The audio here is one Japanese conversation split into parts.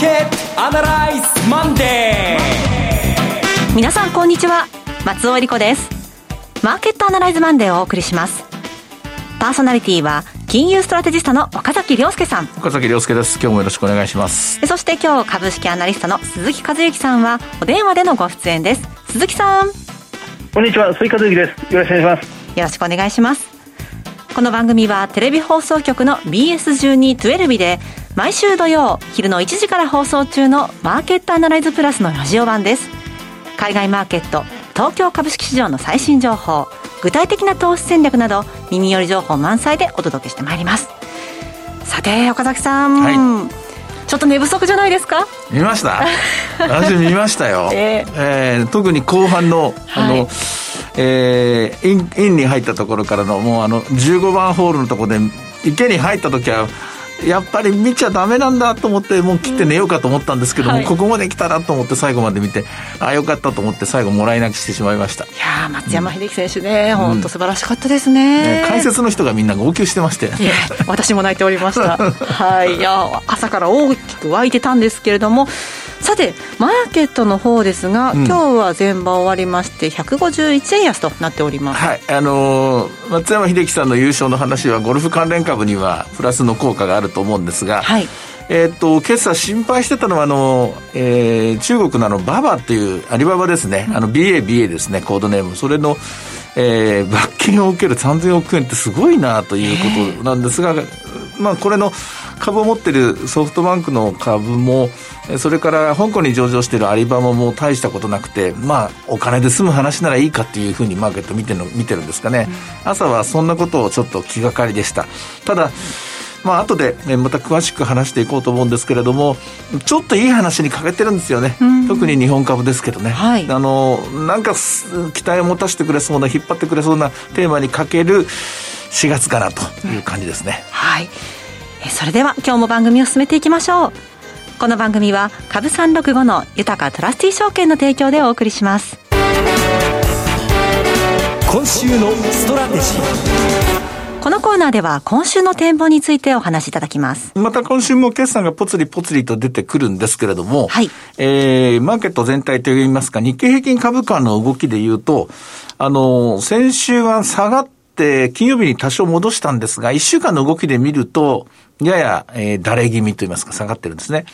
ケットアナライズマンデー。皆さんこんにちは。松尾恵理子です。マーケットアナライズマンデーをお送りします。パーソナリティは金融ストラテジストの岡崎亮介さん。岡崎亮介です。今日もよろしくお願いします。そして今日株式アナリストの鈴木和之さんはお電話でのご出演です。鈴木さん。こんにちは。鈴木和之です。よろしくお願いします。よろしくお願いします。この番組はテレビ放送局の BS1212 で毎週土曜昼の1時から放送中のマーケットアナライズプラスのラジオ版です。海外マーケット東京株式市場の最新情報具体的な投資戦略など耳寄り情報満載でお届けしてまいります。さて岡崎さん、はい、ちょっと寝不足じゃないですか？見ました。私見ましたよ、えー、えー、特に後半のあの、はい。えー、インインに入ったところからのもうあの15番ホールのところで池に入った時はやっぱり見ちゃダメなんだと思ってもう切って寝ようかと思ったんですけども、うんはい、ここまで来たなと思って最後まで見てああよかったと思って最後もらい泣きしてしまいました。いや松山英樹選手ね、うん、本当素晴らしかったですね、ね、解説の人がみんな号泣してまして、私も泣いておりました。はい。いや朝から大きく湧いてたんですけれどもさてマーケットの方ですが、うん、今日は前場終わりまして151円安となっております。はいあのー、松山英樹さんの優勝の話はゴルフ関連株にはプラスの効果があると思うんですが、はい。えー、っと今朝心配してたのはあの、えー、中国のあのババというアリババですね、あの BABA ですねコードネーム。それのえー、罰金を受ける3000億円ってすごいなということなんですが、まあ、これの株を持ってるソフトバンクの株も、それから香港に上場しているアリババも大したことなくて、まあ、お金で済む話ならいいかっていうふうにマーケット見てるの見てるんですかね、朝はそんなことをちょっと気がかりでした。ただ、まあ後で、ね、また詳しく話していこうと思うんですけれども、ちょっといい話に欠けてるんですよね。特に日本株ですけどね。はい、あの、なんか期待を持たせてくれそうな、引っ張ってくれそうなテーマにかける4月かなという感じですね。うん、はい。それでは今日も番組を進めていきましょうこの番組は株365の豊かトラスティ証券の提供でお送りします今週のストラテジーこのコーナーでは今週の展望についてお話しいただきます。また今週も決算がぽつりぽつりと出てくるんですけれども、はい。えー、マーケット全体といいますか、日経平均株価の動きで言うと、あの、先週は下がって、金曜日に多少戻したんですが、1週間の動きで見ると、やや、えー、だれ気味といいますか下がってるんですね。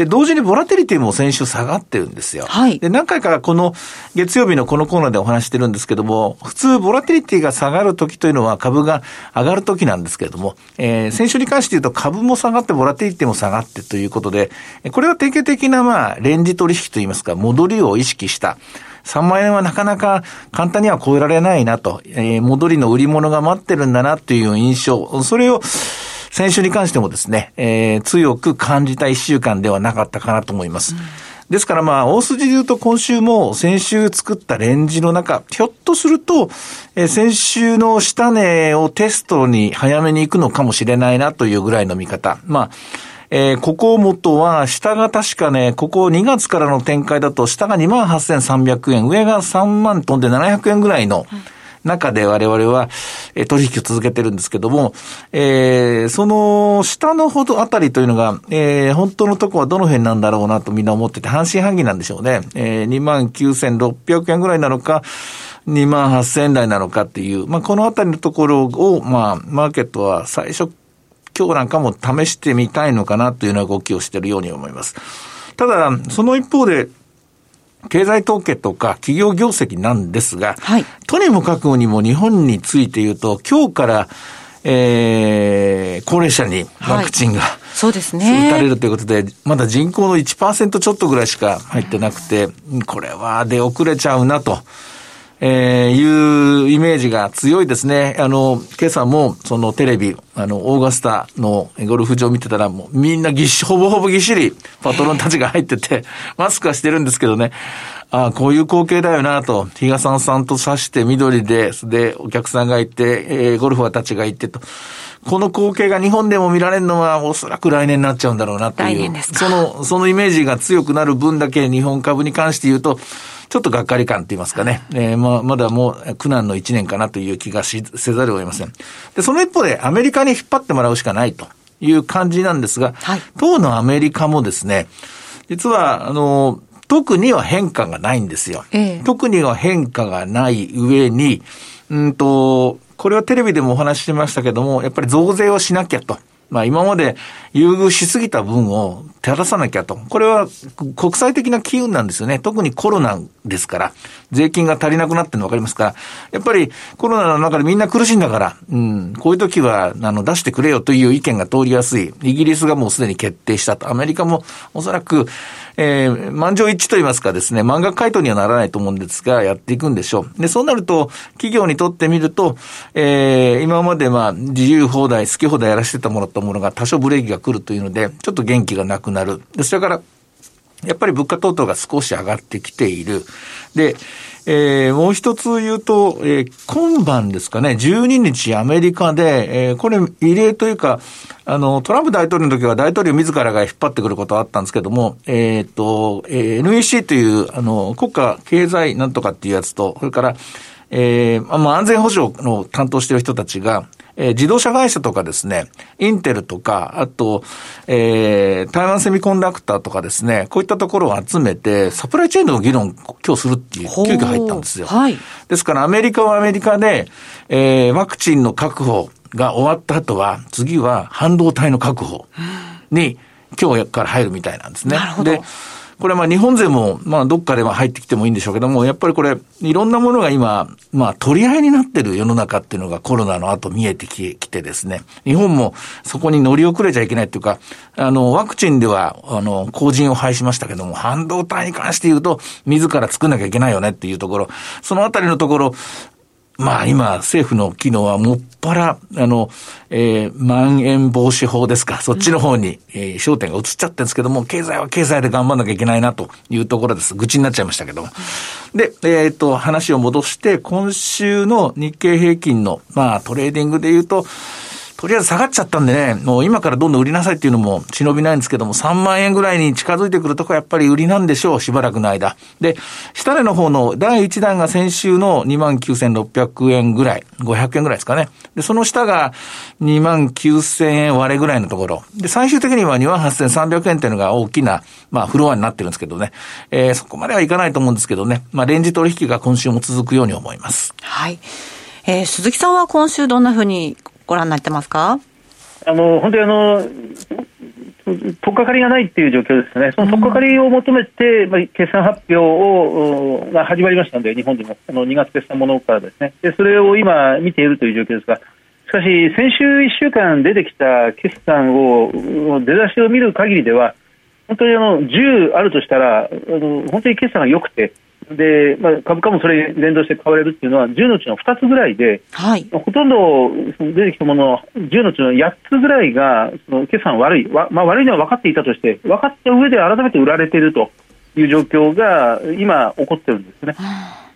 で、同時にボラテリティも先週下がってるんですよ。はい。で、何回かこの月曜日のこのコーナーでお話してるんですけども、普通ボラテリティが下がる時というのは株が上がる時なんですけれども、えー、先週に関して言うと株も下がってボラテリティも下がってということで、これは典型的なまあ、レンジ取引といいますか、戻りを意識した、3万円はなかなか簡単には超えられないなと、えー、戻りの売り物が待ってるんだなという印象、それを先週に関してもですね、えー、強く感じた一週間ではなかったかなと思います。うんですからまあ、大筋で言うと今週も先週作ったレンジの中、ひょっとすると、え、先週の下値をテストに早めに行くのかもしれないなというぐらいの見方。まあ、えー、ここ元は、下が確かね、ここ2月からの展開だと、下が28,300円、上が3万トンで700円ぐらいの、中で我々は、え取引を続けてるんですけども、えー、その下のほどあたりというのが、えー、本当のとこはどの辺なんだろうなとみんな思ってて、半信半疑なんでしょうね。えー、29,600円ぐらいなのか、2万8000円台なのかっていう、まあ、このあたりのところを、まあ、マーケットは最初、今日なんかも試してみたいのかなというような動きをしているように思います。ただ、その一方で、経済統計とか企業業績なんですが、はい、とにもかくにも日本について言うと、今日から、えー、高齢者にワクチンが、はい、そうですね。打たれるということで、まだ人口の1%ちょっとぐらいしか入ってなくて、これは出遅れちゃうなと。えー、いうイメージが強いですね。あの、今朝も、そのテレビ、あの、オーガスタのゴルフ場見てたら、もうみんなぎっし、ほぼほぼぎっしり、パトロンたちが入ってて、マスクはしてるんですけどね。ああ、こういう光景だよなと、日賀さんさんと指して緑で、で、お客さんがいて、えー、ゴルファーたちがいてと。この光景が日本でも見られるのはおそらく来年になっちゃうんだろうなという。その、そのイメージが強くなる分だけ日本株に関して言うと、ちょっとがっかり感って言いますかね。えー、ままだもう苦難の一年かなという気がしせざるを得ません。で、その一方でアメリカに引っ張ってもらうしかないと。いう感じなんですが、はい、当のアメリカもですね、実は、あの、特には変化がないんですよ。ええ、特には変化がない上に、うんと、これはテレビでもお話ししましたけども、やっぱり増税をしなきゃと。まあ今まで優遇しすぎた分を手出さなきゃと。これは国際的な機運なんですよね。特にコロナですから、税金が足りなくなってるの分かりますか？ら、やっぱりコロナの中でみんな苦しいんだから、うん、こういう時は、あの、出してくれよという意見が通りやすい。イギリスがもうすでに決定したと。アメリカもおそらく、えー、満場一致といいますかですね、満額回答にはならないと思うんですが、やっていくんでしょう。で、そうなると、企業にとってみると、えー、今までまあ、自由放題、好き放題やらせてたものとものが多少ブレーキが来るというので、ちょっと元気がなくなる。で、それから、やっぱり物価等々が少し上がってきている。で、えー、もう一つ言うと、えー、今晩ですかね、12日アメリカで、えー、これ異例というか、あの、トランプ大統領の時は大統領自らが引っ張ってくることはあったんですけども、えっ、ー、と、えー、NEC という、あの、国家経済なんとかっていうやつと、それから、えー、まあ、安全保障の担当している人たちが、えー、自動車会社とかですね、インテルとか、あと、えー、台湾セミコンダクターとかですね、こういったところを集めて、サプライチェーンの議論、今日するっていう、急遽入ったんですよ。はい。ですから、アメリカはアメリカで、えー、ワクチンの確保が終わった後は、次は半導体の確保に、今日から入るみたいなんですね。なるほど。でこれまあ日本勢も、まあどっかでは入ってきてもいいんでしょうけども、やっぱりこれ、いろんなものが今、まあ取り合いになってる世の中っていうのがコロナの後見えてきてですね、日本もそこに乗り遅れちゃいけないっていうか、あの、ワクチンでは、あの、後塵を拝しましたけども、半導体に関して言うと、自ら作んなきゃいけないよねっていうところ、そのあたりのところ、まあ今、政府の機能はもっぱら、あの、えー、まん延防止法ですか、そっちの方に、えー、焦点が移っちゃってるんですけども、経済は経済で頑張んなきゃいけないなというところです。愚痴になっちゃいましたけども。で、えー、っと、話を戻して、今週の日経平均の、まあトレーディングで言うと、とりあえず下がっちゃったんでね、もう今からどんどん売りなさいっていうのも忍びないんですけども、3万円ぐらいに近づいてくるとこはやっぱり売りなんでしょう、しばらくの間。で、下値の方の第1弾が先週の29,600円ぐらい、500円ぐらいですかね。で、その下が29,000円割れぐらいのところ。で、最終的には28,300円っていうのが大きな、まあ、フロアになってるんですけどね。えー、そこまではいかないと思うんですけどね。まあ、レンジ取引が今週も続くように思います。はい。えー、鈴木さんは今週どんなふうにご覧になってますか？あの本当にあの、取っかかりがないっていう状況ですね、その取っかかりを求めて、まあ、決算発表をが始まりましたので、日本でも。あの2月決算ものからですね。で、それを今、見ているという状況ですが、しかし、先週1週間出てきた決算を、出だしを見る限りでは、本当にあの10あるとしたら、あの本当に決算が良くて、で、まあ、株価もそれ連動して買われるっていうのは10のうちの2つぐらいで、はい、ほとんど出てきたものの10のうちの8つぐらいがその決算悪い、まあ、悪いのは分かっていたとして分かった上で改めて売られているという状況が今起こってるんですね。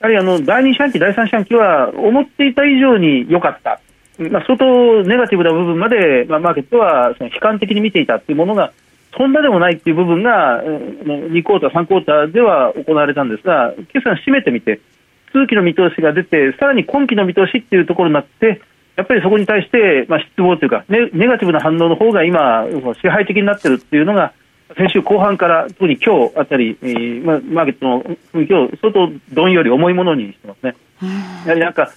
やはりあの第2四半期、第3四半期は思っていた以上に良かった、まあ、相当ネガティブな部分まで、まあ、マーケットはその悲観的に見ていたというものがそんなでもないっていう部分が、2クォーター、3クォーターでは行われたんですが、決算締めてみて、通期の見通しが出て、さらに今期の見通しっていうところになって、やっぱりそこに対して、まあ、失望というかネ、ネガティブな反応の方が今、支配的になっているっていうのが、先週後半から、特に今日あたり、えーまあ、マーケットの雰囲気を相当どんより重いものにしてますね。やはりなんか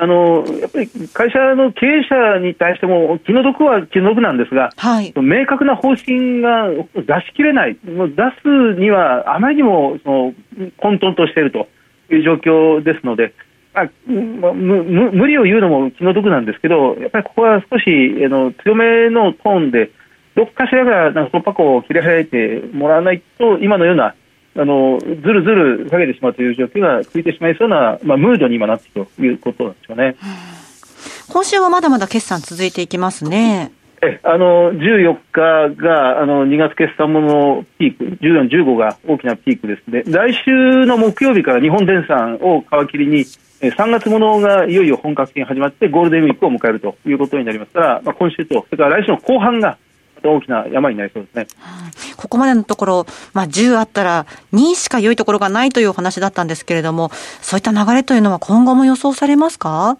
あのやっぱり会社の経営者に対しても気の毒は気の毒なんですが、はい、明確な方針が出しきれない、もう出すにはあまりにもその混沌としているという状況ですので、あ無無理を言うのも気の毒なんですけど、やっぱりここは少しあの強めのトーンで、どっかしらがなんか突破口を切り開いてもらわないと、今のようなあのずるずる下げてしまうという状況がついてしまいそうな、まあ、ムードに今なっているということなんでしょうね。今週はまだまだ決算続いていきますね。えあの14日があの2月決算ものピーク、14、15が大きなピークですね、来週の木曜日から日本電産を皮切りに、3月ものがいよいよ本格的に始まって、ゴールデンウィークを迎えるということになりますから、まあ、今週と、それから来週の後半が大きな山になりそうですね。ここまでのところ、まあ、10あったら2しか良いところがないというお話だったんですけれども、そういった流れというのは今後も予想されますか？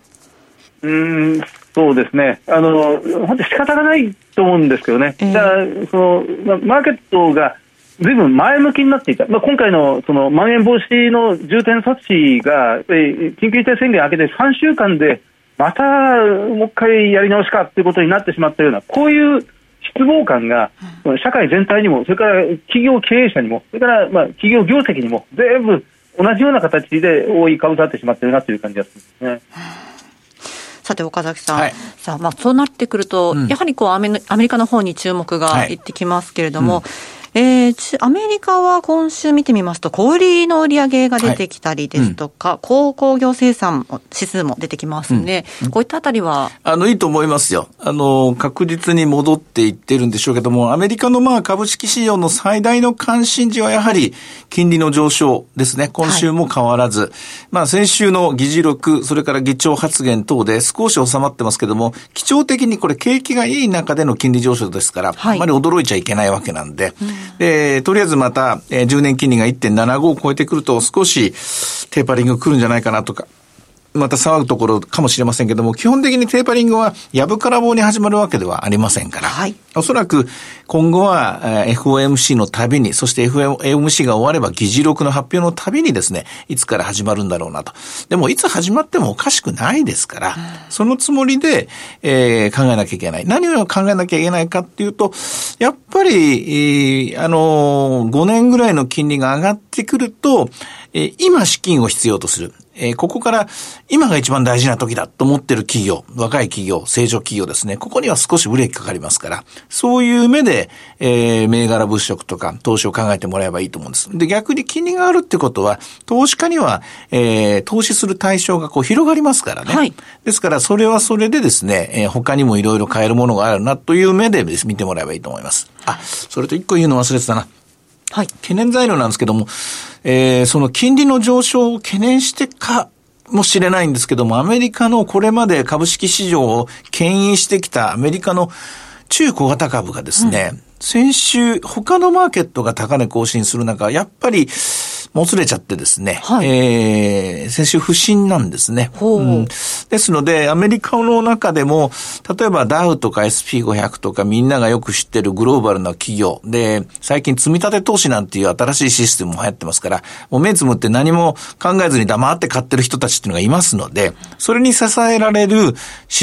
うんそそうですね、あの本当、仕方がないと思うんですけどね、えー、だからその、マーケットがずいぶん前向きになっていた、まあ、今回のそのまん延防止の重点措置が、え緊急事態宣言明けて3週間で、またもう一回やり直しかということになってしまったような、こういう失望感が、社会全体にも、それから企業経営者にも、それからまあ企業業績にも、全部同じような形で覆いかぶさってしまっているなという感じがするんですね。さて岡崎さん、はい、さあまあそうなってくると、うん、やはりこうアメリカの方に注目がい。ってきますけれども、はいうんえー、アメリカは今週見てみますと、小売りの売り上げが出てきたりですとか、はい。うん、高工業生産指数も出てきますんで、うん、こういったあたりは？あの、いいと思いますよ。あの、確実に戻っていってるんでしょうけども、アメリカのまあ株式市場の最大の関心事はやはり金利の上昇ですね。今週も変わらず。はい、まあ先週の議事録、それから議長発言等で少し収まってますけども、基調的にこれ景気がいい中での金利上昇ですから、はい、あまり驚いちゃいけないわけなんで、うんで、とりあえずまた、えー、10年金利が1.75を超えてくると少しテーパリング来るんじゃないかなとか、また騒ぐところかもしれませんけども、基本的にテーパリングはやぶから棒に始まるわけではありませんから、はい、おそらく今後は FOMC のたびに、そして FOMC が終われば議事録の発表のたびにですね、いつから始まるんだろうなと。でもいつ始まってもおかしくないですから、そのつもりで、えー、考えなきゃいけない。何を考えなきゃいけないかっていうと、やっぱり、えー、あのー、5年ぐらいの金利が上がってくると、えー、今資金を必要とする。えー、ここから今が一番大事な時だと思ってる企業、若い企業、成長企業ですね。ここには少しブレーキかかりますから、そういう目で、えー、銘柄物色とか投資を考えてもらえばいいと思うんです。で、逆に金利があるってことは、投資家には、えー、投資する対象がこう広がりますからね。はい、ですから、それはそれでですね、えー、他にもいろいろ買えるものがあるなという目で見てもらえばいいと思います。あ、それと一個言うの忘れてたな。はい。懸念材料なんですけども、えー、その金利の上昇を懸念してかもしれないんですけども、アメリカのこれまで株式市場を牽引してきたアメリカの中小型株がですね、うん、先週他のマーケットが高値更新する中、やっぱりもつれちゃってですね、はい、えー、先週不振なんですね、うん。ですので、アメリカの中でも、例えばダウとか SP500 とかみんながよく知ってるグローバルな企業で、最近積み立て投資なんていう新しいシステムも流行ってますから、もう目つむって何も考えずに黙って買ってる人たちっていうのがいますので、それに支えられる指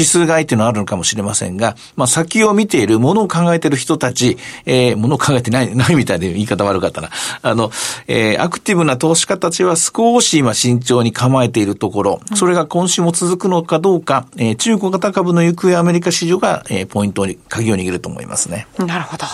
数買いっていうのはあるのかもしれませんが、まあ先を見ている、ものを考えている人たち、えー、ものを考えてない、ないみたいで言い方悪かったな。あの、えー、アクティブな投資家たちは少し今慎重に構えているところ、それが今週も続くのかどうか、えー、中古型株の行方アメリカ市場が、えー、ポイントに鍵を握ると思いますね。なるほど。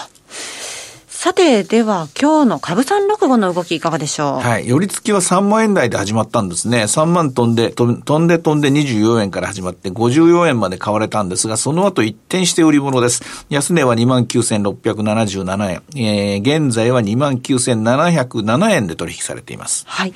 さて、では今日の株三六五の動きいかがでしょう？はい。寄り付きは3万円台で始まったんですね。3万飛んで、飛んで飛んで24円から始まって54円まで買われたんですが、その後一転して売り物です。安値は29,677円。えー、現在は29,707円で取引されています。はい。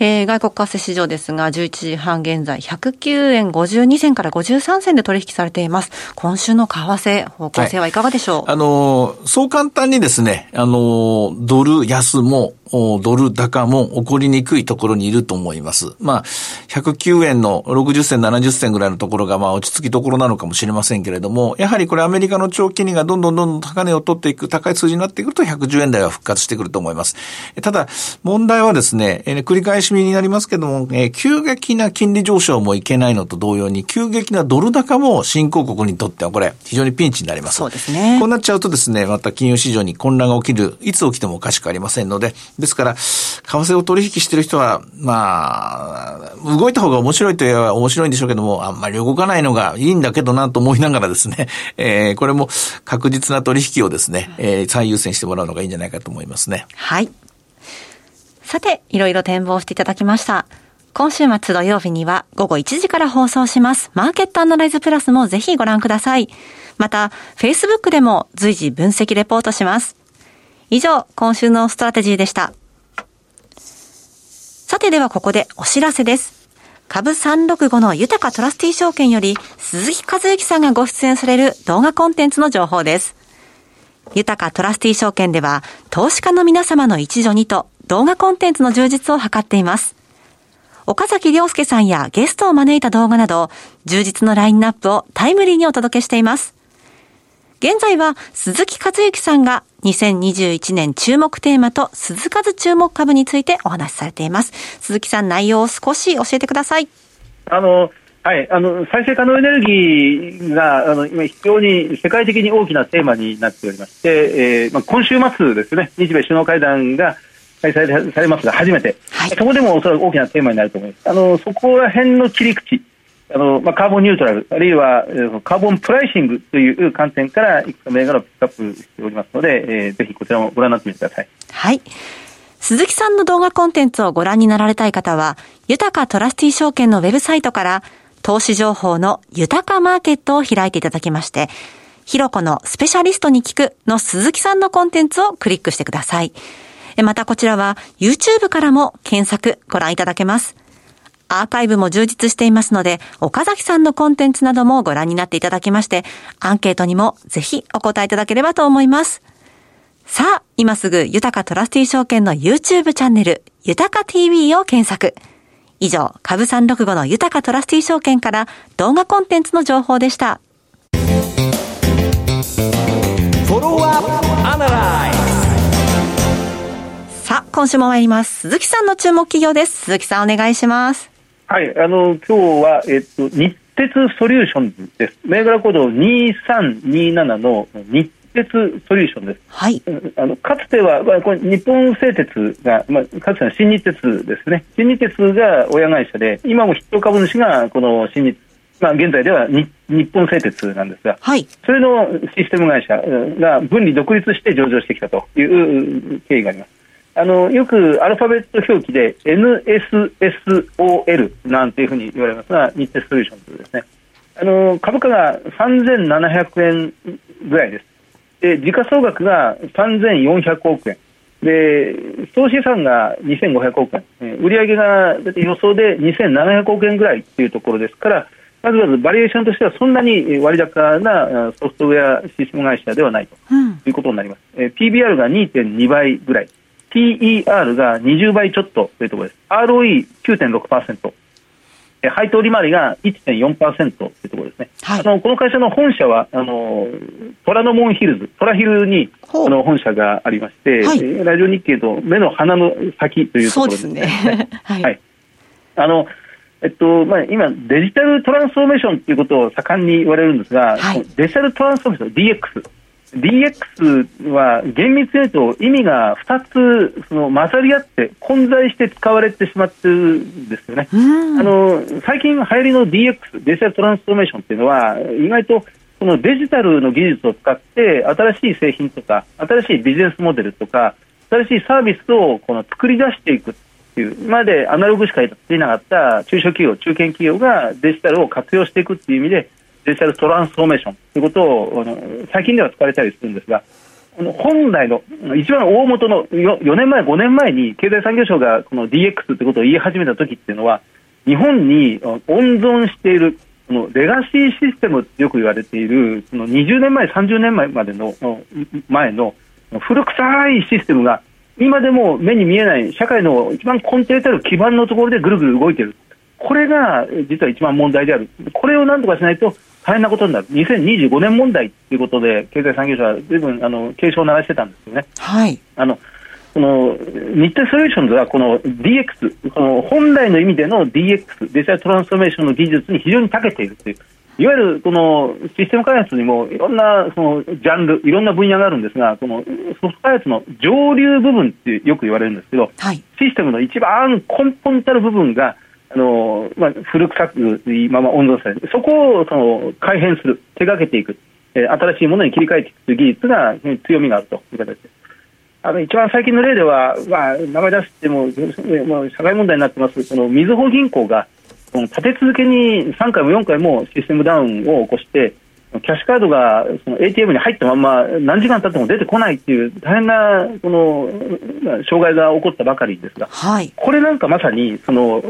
えー、外国為替市場ですが、11時半現在、109円52銭から53銭で取引されています。今週の為替、方向性はいかがでしょう、はい、あの、そう簡単にですね、あの、ドル安も、ドル高も起こりにくいところにいると思います。まあ、109円の60銭、70銭ぐらいのところが、まあ、落ち着きどころなのかもしれませんけれども、やはりこれアメリカの長期金利がどんどんどんどん高値を取っていく、高い数字になってくると110円台は復活してくると思います。ただ、問題はですね、えー、繰り返しになりますけども、えー、急激な金利上昇もいけないのと同様に、急激なドル高も新興国にとってはこれ、非常にピンチになります。そうですね。こうなっちゃうとですね、また金融市場に混乱が起きる、いつ起きてもおかしくありませんので、ですから、為替を取引している人は、まあ、動いた方が面白いといえば面白いんでしょうけども、あんまり動かないのがいいんだけどなと思いながらですね、えー、これも確実な取引をですね、えー、最優先してもらうのがいいんじゃないかと思いますね。はい。さて、いろいろ展望していただきました。今週末土曜日には午後1時から放送します。マーケットアナライズプラスもぜひご覧ください。また、Facebook でも随時分析レポートします。以上、今週のストラテジーでした。さてではここでお知らせです。株365の豊トラスティ証券より鈴木和之さんがご出演される動画コンテンツの情報です。豊トラスティ証券では投資家の皆様の一助にと動画コンテンツの充実を図っています。岡崎亮介さんやゲストを招いた動画など、充実のラインナップをタイムリーにお届けしています。現在は鈴木和之さんが2021年注目テーマと鈴数注目株についてお話しされています。鈴木さん、内容を少し教えてください。あの、はい、あの再生可能エネルギーがあの今、非常に世界的に大きなテーマになっておりまして、えーまあ、今週末ですね、日米首脳会談が開催されますが、初めて、はい、そこでもおそらく大きなテーマになると思います。あのそこら辺の切り口あのまあ、カーボンニュートラル、あるいはカーボンプライシングという観点から、いくつか銘柄をピックアップしておりますので、えー、ぜひこちらもご覧になってみてください。はい。鈴木さんの動画コンテンツをご覧になられたい方は、豊かトラスティ証券のウェブサイトから、投資情報の豊かマーケットを開いていただきまして、ひろこのスペシャリストに聞くの鈴木さんのコンテンツをクリックしてください。またこちらは YouTube からも検索ご覧いただけます。アーカイブも充実していますので、岡崎さんのコンテンツなどもご覧になっていただきまして、アンケートにもぜひお答えいただければと思います。さあ、今すぐ豊かトラスティ証券の YouTube チャンネル、豊か TV を検索。以上、株365の豊かトラスティ証券から動画コンテンツの情報でした。さあ、今週も参ります。鈴木さんの注目企業です。鈴木さんお願いします。はい、あの今日はえっと日鉄ソリューションズです。銘柄コード2327の日鉄ソリューションです。はい。あのかつては、まあ、これ日本製鉄が、まあ、かつての新日鉄ですね。新日鉄が親会社で、今も筆頭株主がこの新日まあ、現在では日本製鉄なんですが、はい、それのシステム会社が分離独立して上場してきたという経緯があります。あのよくアルファベット表記で NSSOL なんていうふうに言われますが、日鉄ソリューションズですね。あの株価が3700円ぐらいです。で、時価総額が3400億円。で、総資産が2500億円。売上が予想で2700億円ぐらいっていうところですから、まずまずバリエーションとしてはそんなに割高なソフトウェアシステム会社ではないということになります。うん、PBR が2.2倍ぐらい。TER が20倍ちょっとというところです。ROE9.6%。配当利回りが1.4%というところですね、はい、あのこの会社の本社はあの虎ノ門ヒルズ、虎ヒルにあの本社がありまして、はい、ラジオ日経と目の鼻の先というところですね。すね。はい、はい、あのえっとまあ、今、デジタルトランスフォーメーションということを盛んに言われるんですが、デジタルトランスフォーメーション、DX、DX は厳密に言うと意味が2つその混ざり合って混在して使われてしまってるんですよね。あの最近流行りの DX デジタルトランスフォーメーションっていうのは意外とこのデジタルの技術を使って新しい製品とか新しいビジネスモデルとか新しいサービスをこの作り出していくっていう今までアナログしかやっていなかった中小企業中堅企業がデジタルを活用していくっていう意味でデジタルトランスフォーメーションということをあの最近では使われたりするんですが、本来の一番大元の 4, 4年前、5年前に経済産業省がこの DX ということを言い始めた時っていうのは、日本に温存しているこのレガシーシステムってよく言われている、その20年前、30年前までの前の古臭いシステムが、今でも目に見えない社会の一番根底たる基盤のところでぐるぐる動いている。これが実は一番問題である。これをなんとかしないと大変なことになる。2025年問題ということで、経済産業省は随分あの警鐘を鳴らしてたんですよね。はい。あのこの日テソリューションズはこの DX、この本来の意味での DX、デジタルトランスフォーメーションの技術に非常に長けているという、いわゆるこのシステム開発にもいろんなそのジャンル、いろんな分野があるんですが、このソフト開発の上流部分ってよく言われるんですけど、はい、システムの一番根本たる部分が、あのまあ、古臭くまま温存される、そこをその改変する、手がけていく、えー、新しいものに切り替えていくという技術が強みがあるという形です。あの一番最近の例では、まあ、名前出しても、もう社会問題になってます、このみずほ銀行が、立て続けに3回も4回もシステムダウンを起こして、キャッシュカードがその ATM に入ったまま何時間経っても出てこないっていう大変なこの障害が起こったばかりですが、はい、これなんかまさにその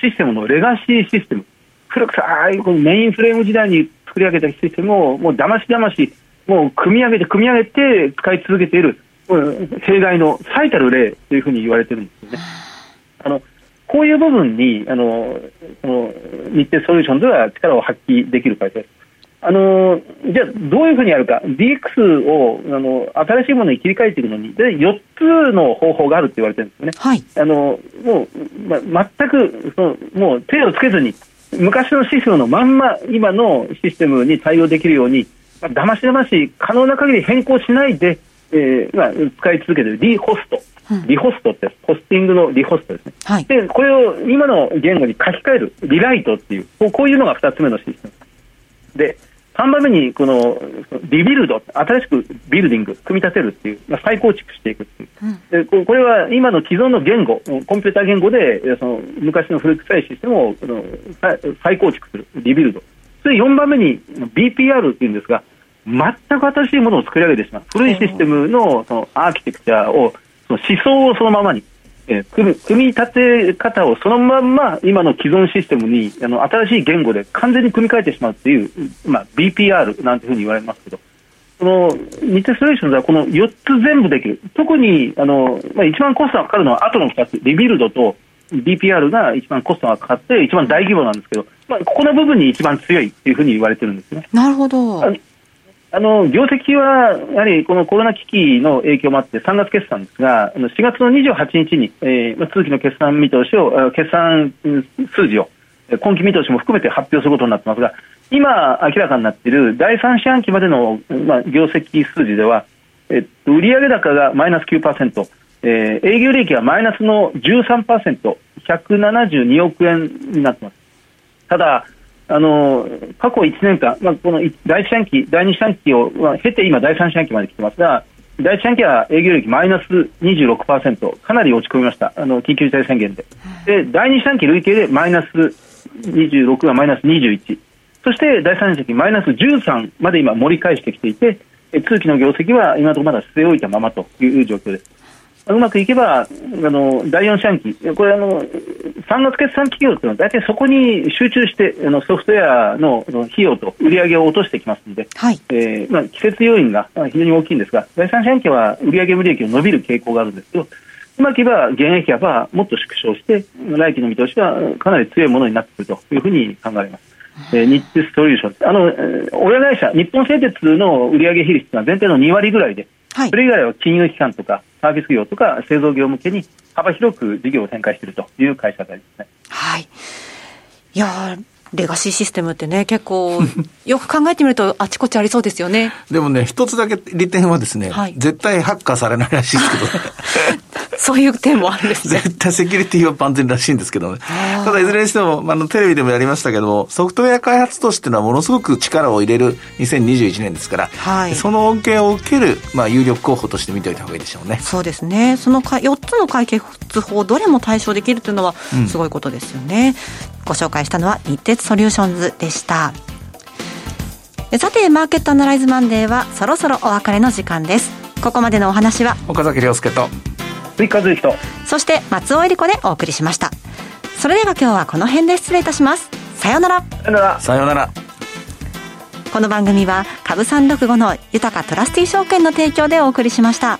システムのレガシーシステム古くさいこのメインフレーム時代に作り上げたシステムをもうだましだましもう組み上げて組み上げて使い続けている弊害の最たる例というふうに言われてるんですよね。あのこういう部分にあのその日程ソリューションでは力を発揮できる会社です。あのじゃあ、どういうふうにやるか、DX をあの新しいものに切り替えていくのに、で4つの方法があるって言われてるんですよね。はい、あのもう、ま、全くそのもう手をつけずに、昔のシステムのまんま、今のシステムに対応できるように、だましだまし、可能な限り変更しないで、えーまあ、使い続けている。リホスト。リホストってホスティングのリホストですね、はい、でこれを今の言語に書き換える。リライトっていう。こういうのが2つ目のシステム。で3番目にこのリビルド新しくビルディング組み立てるっていう、まあ、再構築していくっていう、でこれは今の既存の言語コンピューター言語でその昔の古臭いシステムを再構築するリビルド。それ4番目に BPR っていうんですが全く新しいものを作り上げてしまう。古いシステムのそのアーキテクチャをその思想をそのままに、えー、組組み立て方をそのまんま今の既存システムにあの新しい言語で完全に組み替えてしまうという、まあ、BPR なんていうふうに言われますけどこのニテストレーションではこの4つ全部できる。特にあの、まあ、一番コストがかかるのは後の2つ。リビルドと BPR が一番コストがかかって一番大規模なんですけど、まあ、ここの部分に一番強いというふうに言われてるんですね。なるほどあの業績はやはりこのコロナ危機の影響もあって3月決算ですが4月の28日に、えー、通期の決算見通しを決算数字を今期見通しも含めて発表することになってますが今明らかになっている第3四半期までの、まあ、業績数字では、えっと、売上高がマイナス9%、えー、営業利益はマイナスの 13%172 億円になってます。ただあの過去1年間、まあ、この第1四半期、第2四半期を、まあ、経て今、第3四半期まで来てますが、第1四半期は営業利益マイナス26%、かなり落ち込みました、あの緊急事態宣言で。で、第2四半期累計でマイナス26がマイナス21、そして第3四半期マイナス13まで今、盛り返してきていて、通期の業績は今のところまだ据え置いたままという状況です。うまくいけば、あの第4四半期、これあの、3月決算企業というのは、大体そこに集中して、あのソフトウェアの費用と売り上げを落としてきますので、はい。えーまあ、季節要因が非常に大きいんですが、第3四半期は売上無利益を伸びる傾向があるんですけど、うまくいけば、現役幅はもっと縮小して、来期の見通しはかなり強いものになってくるというふうに考えます。えー、日鉄ソリューション、あの、親会社、日本製鉄の売上比率は全体の2割ぐらいで、はい、それ以外は金融機関とかサービス業とか製造業向けに幅広く事業を展開しているという会社ですね。はい。いやレガシーシステムってね、結構、よく考えてみると、あちこちありそうですよね。でもね、一つだけ利点はですね、はい、絶対ハッカーされないらしいですけど、ね、そういう点もあるんですね。絶対セキュリティは万全らしいんですけどね。ただいずれにしても、あの、テレビでもやりましたけども、ソフトウェア開発としてのはものすごく力を入れる2021年ですから、はい、その恩恵を受ける、まあ、有力候補として見ておいた方がいいでしょうね。そうですね。そのか4つの解決法、どれも対象できるというのは、すごいことですよね。うん、ご紹介したのは、日鉄ソリューションズでした。さて、マーケットアナライズマンデーはそろそろお別れの時間です。ここまでのお話は、岡崎亮介と、追加随とそして松尾恵理子でお送りしました。それでは今日はこの辺で失礼いたします。さようなら。さようなら。さようなら。この番組は株三六五の豊かトラスティ証券の提供でお送りしました。